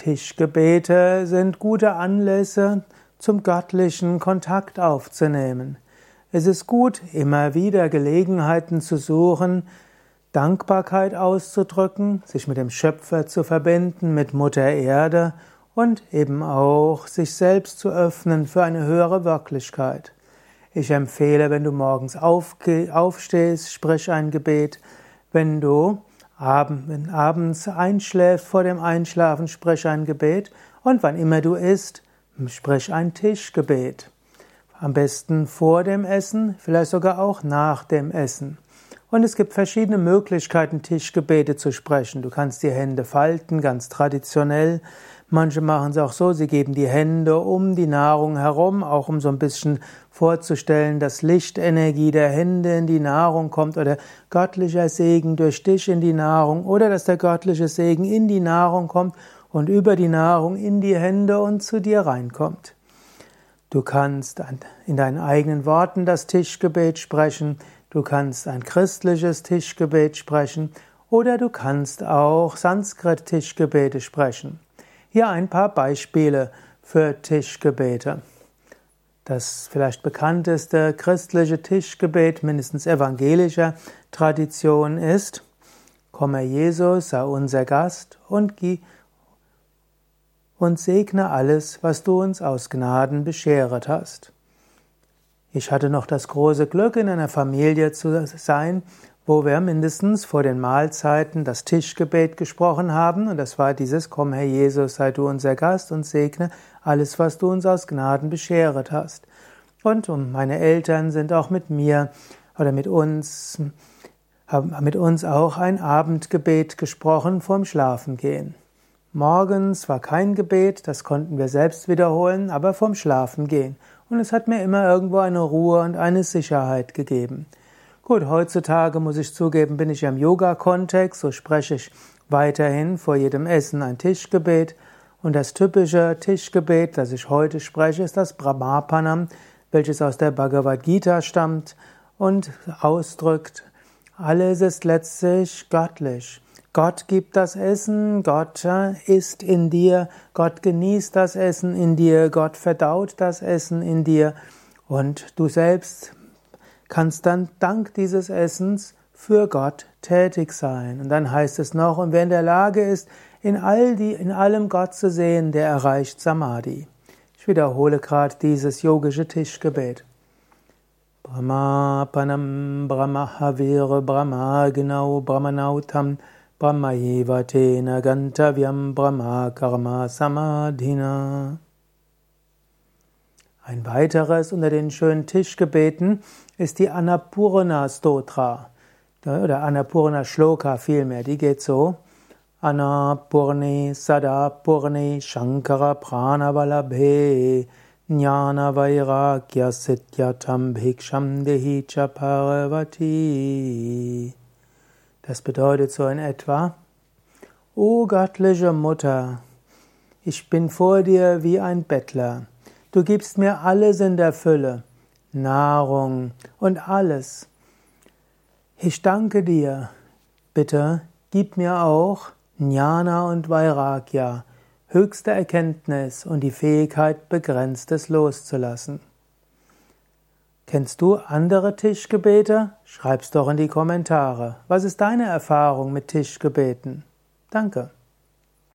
Tischgebete sind gute Anlässe, zum göttlichen Kontakt aufzunehmen. Es ist gut, immer wieder Gelegenheiten zu suchen, Dankbarkeit auszudrücken, sich mit dem Schöpfer zu verbinden, mit Mutter Erde und eben auch sich selbst zu öffnen für eine höhere Wirklichkeit. Ich empfehle, wenn du morgens aufstehst, sprich ein Gebet. Wenn du abends einschläfst, vor dem Einschlafen, sprich ein Gebet. Und wann immer du isst, sprich ein Tischgebet. Am besten vor dem Essen, vielleicht sogar auch nach dem Essen. Und es gibt verschiedene Möglichkeiten, Tischgebete zu sprechen. Du kannst die Hände falten, ganz traditionell. Manche machen es auch so, sie geben die Hände um die Nahrung herum, auch um so ein bisschen vorzustellen, dass Lichtenergie der Hände in die Nahrung kommt oder göttlicher Segen durch dich in die Nahrung oder dass der göttliche Segen in die Nahrung kommt und über die Nahrung in die Hände und zu dir reinkommt. Du kannst in deinen eigenen Worten das Tischgebet sprechen, du kannst ein christliches Tischgebet sprechen oder du kannst auch Sanskrit-Tischgebete sprechen. Hier ein paar Beispiele für Tischgebete. Das vielleicht bekannteste christliche Tischgebet, mindestens evangelischer Tradition ist, Komme Jesus, sei unser Gast und, und segne alles, was du uns aus Gnaden bescheret hast. Ich hatte noch das große Glück, in einer Familie zu sein, wo wir mindestens vor den Mahlzeiten das Tischgebet gesprochen haben. Und das war dieses, komm Herr Jesus, sei du unser Gast und segne alles, was du uns aus Gnaden bescheret hast. Und meine Eltern sind auch mit mir oder mit uns, haben mit uns auch ein Abendgebet gesprochen vorm Schlafengehen. Morgens war kein Gebet, das konnten wir selbst wiederholen, aber vorm Schlafengehen. Und es hat mir immer irgendwo eine Ruhe und eine Sicherheit gegeben. Gut, heutzutage muss ich zugeben, bin ich im Yoga-Kontext, so spreche ich weiterhin vor jedem Essen ein Tischgebet. Und das typische Tischgebet, das ich heute spreche, ist das Brahmapanam, welches aus der Bhagavad Gita stammt und ausdrückt, alles ist letztlich göttlich. Gott gibt das Essen, Gott ist in dir, Gott genießt das Essen in dir, Gott verdaut das Essen in dir und du selbst kannst dann dank dieses Essens für Gott tätig sein. Und dann heißt es noch, und wer in der Lage ist, in, all die, in allem Gott zu sehen, der erreicht Samadhi. Ich wiederhole gerade dieses yogische Tischgebet. Brahmapanam Brahmahavir Brahma genau Brahmanautam Brahmayevatena Gantavyam Brahma Karma Samadhina. Ein weiteres unter den schönen Tischgebeten ist die Annapurna Stotra oder Annapurna Shloka vielmehr. Die geht so: Annapurne Sadapurne Shankara Pranavalabhe Jnana Vairagya Sityatam Bhiksham Dehi Parvati. Das bedeutet so in etwa: O göttliche Mutter, ich bin vor dir wie ein Bettler. Du gibst mir alles in der Fülle, Nahrung und alles. Ich danke dir. Bitte gib mir auch Jnana und Vairagya, höchste Erkenntnis und die Fähigkeit, Begrenztes loszulassen. Kennst du andere Tischgebete? Schreib's doch in die Kommentare. Was ist deine Erfahrung mit Tischgebeten? Danke.